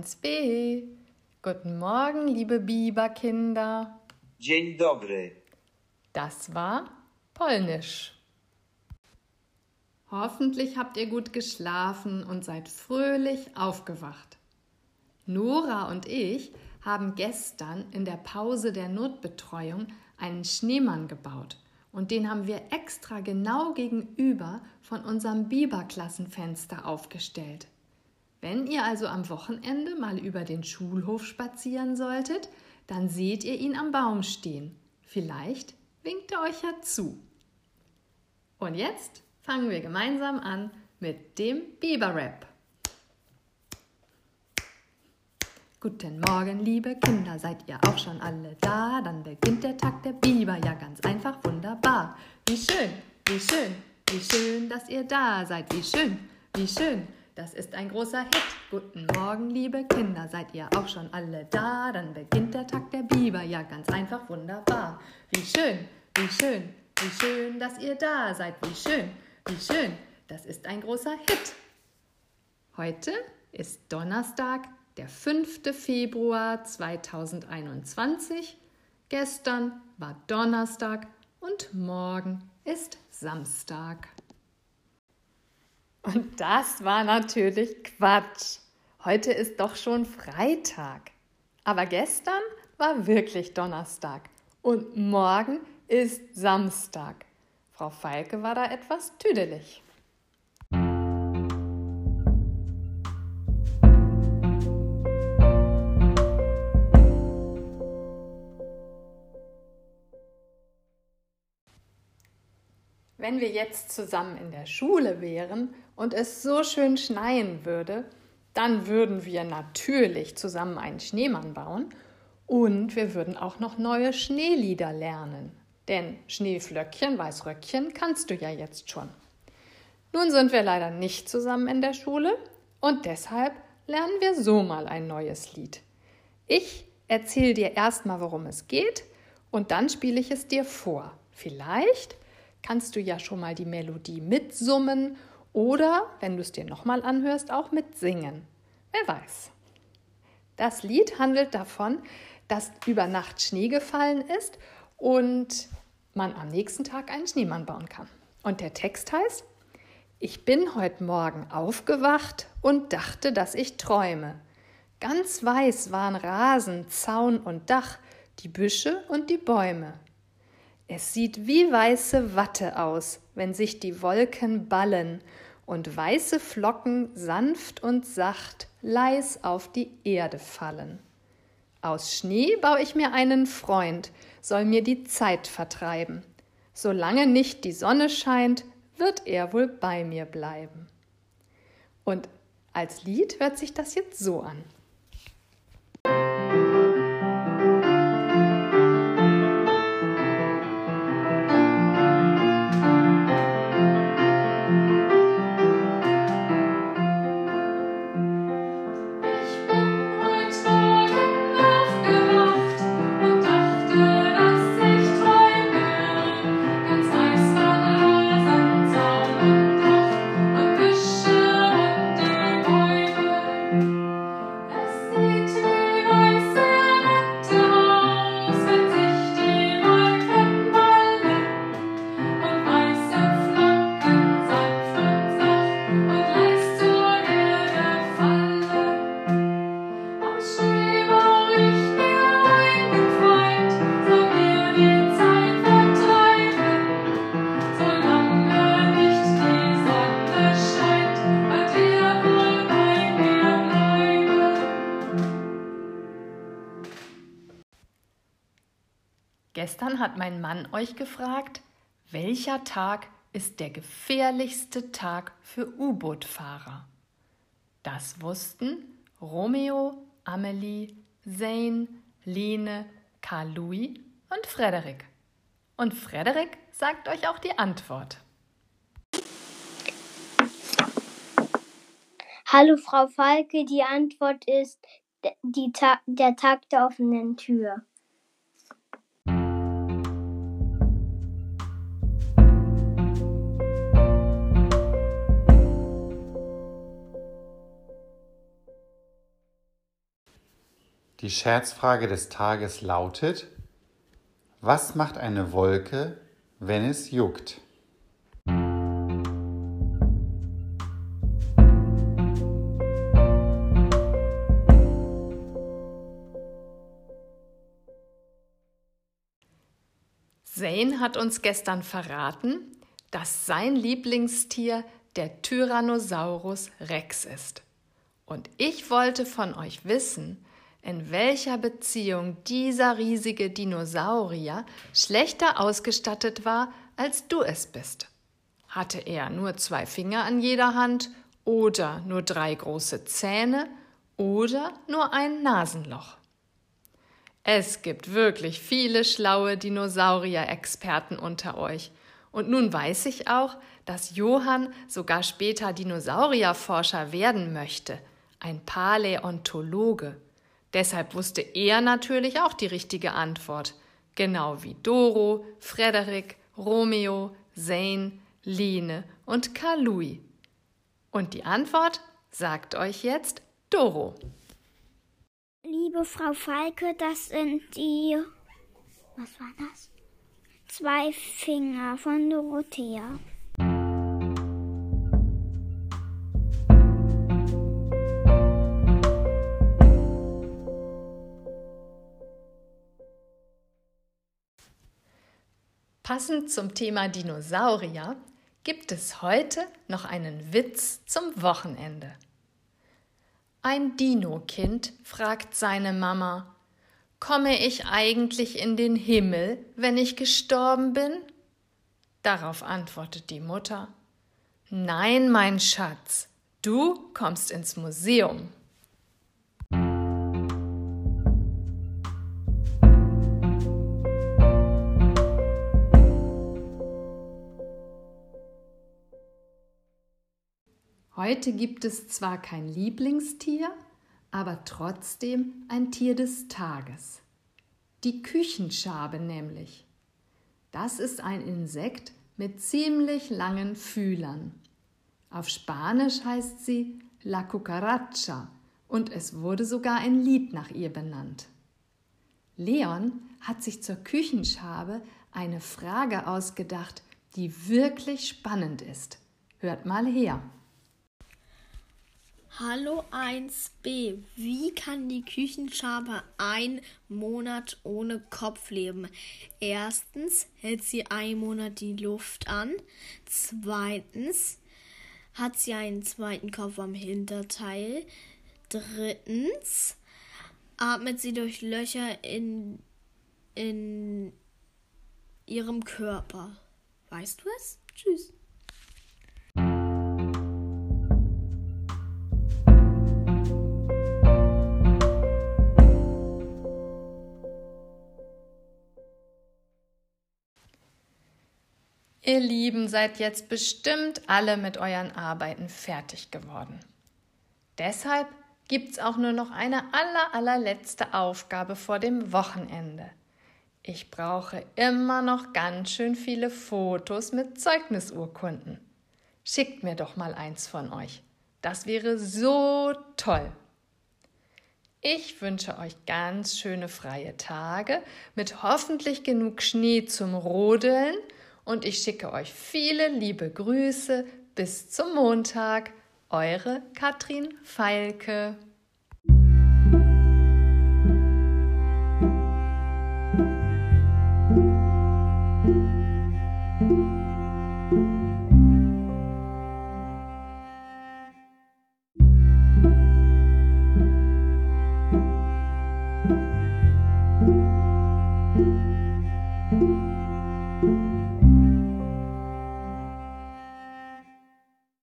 Liebe 1b. Guten Morgen, liebe Biberkinder. Dzień dobry. Das war Polnisch. Hoffentlich habt ihr gut geschlafen und seid fröhlich aufgewacht. Nora und ich haben gestern in der Pause der Notbetreuung einen Schneemann gebaut und den haben wir extra genau gegenüber von unserem Biberklassenfenster aufgestellt. Wenn ihr also am Wochenende mal über den Schulhof spazieren solltet, dann seht ihr ihn am Baum stehen. Vielleicht winkt er euch ja zu. Und jetzt fangen wir gemeinsam an mit dem Biberrap. Guten Morgen, liebe Kinder, seid ihr auch schon alle da? Dann beginnt der Tag der Biber, ja ganz einfach wunderbar. Wie schön, wie schön, wie schön, dass ihr da seid. Wie schön, wie schön, das ist ein großer Hit. Guten Morgen, liebe Kinder, seid ihr auch schon alle da? Dann beginnt der Tag der Biber, ja ganz einfach wunderbar. Wie schön, wie schön, wie schön, dass ihr da seid. Wie schön, wie schön, das ist ein großer Hit. Heute ist Donnerstag, der 5. Februar 2021. Gestern war Donnerstag und morgen ist Samstag. Und das war natürlich Quatsch. Heute ist doch schon Freitag. Aber gestern war wirklich Donnerstag und morgen ist Samstag. Frau Falke war da etwas tüdelig. Wenn wir jetzt zusammen in der Schule wären und es so schön schneien würde, dann würden wir natürlich zusammen einen Schneemann bauen und wir würden auch noch neue Schneelieder lernen. Denn Schneeflöckchen, Weißröckchen kannst du ja jetzt schon. Nun sind wir leider nicht zusammen in der Schule und deshalb lernen wir so mal ein neues Lied. Ich erzähle dir erstmal, worum es geht und dann spiele ich es dir vor. Vielleicht kannst du ja schon mal die Melodie mitsummen oder, wenn du es dir nochmal anhörst, auch mitsingen. Wer weiß. Das Lied handelt davon, dass über Nacht Schnee gefallen ist und man am nächsten Tag einen Schneemann bauen kann. Und der Text heißt, ich bin heute Morgen aufgewacht und dachte, dass ich träume. Ganz weiß waren Rasen, Zaun und Dach, die Büsche und die Bäume. Es sieht wie weiße Watte aus, wenn sich die Wolken ballen und weiße Flocken sanft und sacht leis auf die Erde fallen. Aus Schnee baue ich mir einen Freund, soll mir die Zeit vertreiben. Solange nicht die Sonne scheint, wird er wohl bei mir bleiben. Und als Lied hört sich das jetzt so an. Gestern hat mein Mann euch gefragt, welcher Tag ist der gefährlichste Tag für U-Boot-Fahrer? Das wussten Romeo, Amelie, Zane, Lene, Karl Louis und Frederik. Und Frederik sagt euch auch die Antwort. Hallo Frau Falke, die Antwort ist Ta der Tag der offenen Tür. Die Scherzfrage des Tages lautet, was macht eine Wolke, wenn es juckt? Zane hat uns gestern verraten, dass sein Lieblingstier der Tyrannosaurus Rex ist. Und ich wollte von euch wissen, in welcher Beziehung dieser riesige Dinosaurier schlechter ausgestattet war, als du es bist. Hatte er nur zwei Finger an jeder Hand oder nur drei große Zähne oder nur ein Nasenloch? Es gibt wirklich viele schlaue Dinosaurier-Experten unter euch. Und nun weiß ich auch, dass Johann sogar später Dinosaurierforscher werden möchte, ein Paläontologe. Deshalb wusste er natürlich auch die richtige Antwort, genau wie Doro, Frederik, Romeo, Zane, Line und Karl-Louis. Und die Antwort sagt euch jetzt Doro. Liebe Frau Falke, das sind die. Was war das? Zwei Finger von Dorothea. Passend zum Thema Dinosaurier gibt es heute noch einen Witz zum Wochenende. Ein Dino-Kind fragt seine Mama, Komme ich eigentlich in den Himmel, wenn ich gestorben bin? Darauf antwortet die Mutter, Nein, mein Schatz, du kommst ins Museum. Heute gibt es zwar kein Lieblingstier, aber trotzdem ein Tier des Tages. Die Küchenschabe nämlich. Das ist ein Insekt mit ziemlich langen Fühlern. Auf Spanisch heißt sie La Cucaracha und es wurde sogar ein Lied nach ihr benannt. Leon hat sich zur Küchenschabe eine Frage ausgedacht, die wirklich spannend ist. Hört mal her. Hallo 1b. Wie kann die Küchenschabe einen Monat ohne Kopf leben? Erstens hält sie einen Monat die Luft an. Zweitens hat sie einen zweiten Kopf am Hinterteil. Drittens atmet sie durch Löcher in, in ihrem Körper. Weißt du es? Tschüss. Ihr Lieben seid jetzt bestimmt alle mit euren Arbeiten fertig geworden. Deshalb gibt's auch nur noch eine aller, allerletzte Aufgabe vor dem Wochenende. Ich brauche immer noch ganz schön viele Fotos mit Zeugnisurkunden. Schickt mir doch mal eins von euch. Das wäre so toll. Ich wünsche euch ganz schöne freie Tage mit hoffentlich genug Schnee zum Rodeln und ich schicke euch viele liebe Grüße. Bis zum Montag, eure Katrin Feilke. Musik